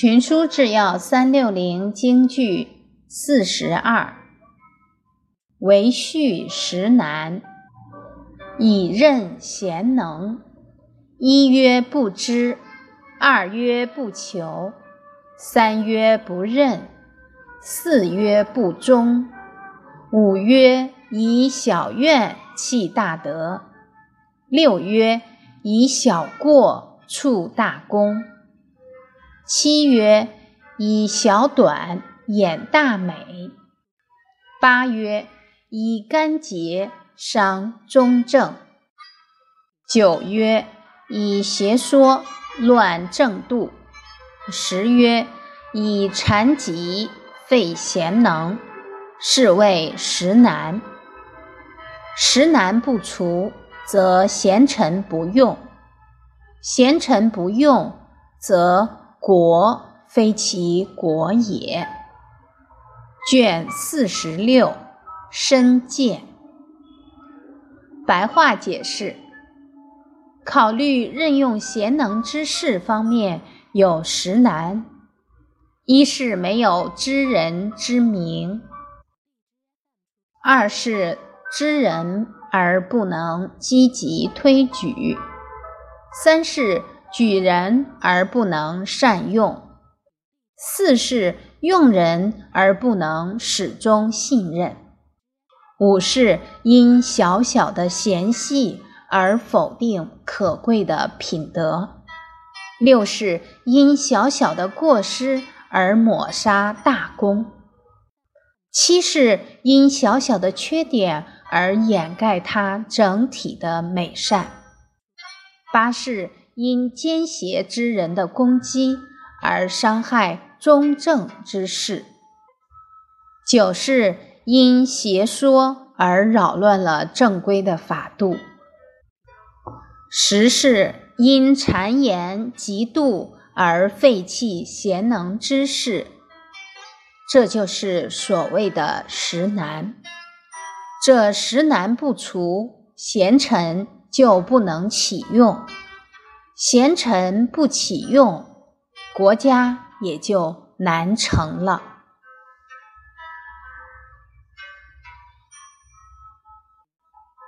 群书治要三六零京剧四十二，为序实难，以任贤能。一曰不知，二曰不求，三曰不任，四曰不忠，五曰以小怨弃大德，六曰以小过处大功。七曰以小短掩大美，八曰以干结伤中正，九曰以邪说乱正度，十曰以谗疾废贤能，是谓实难。实难不除，则贤臣不用；贤臣不用，则。国非其国也。卷四十六，深见。白话解释：考虑任用贤能之士方面有实难，一是没有知人之明；二是知人而不能积极推举；三是。举人而不能善用，四是用人而不能始终信任，五是因小小的嫌隙而否定可贵的品德，六是因小小的过失而抹杀大功，七是因小小的缺点而掩盖他整体的美善，八是。因奸邪之人的攻击而伤害忠正之士，九是因邪说而扰乱了正规的法度，十是因谗言嫉妒而废弃贤能之士。这就是所谓的十难。这十难不除，贤臣就不能启用。贤臣不启用，国家也就难成了。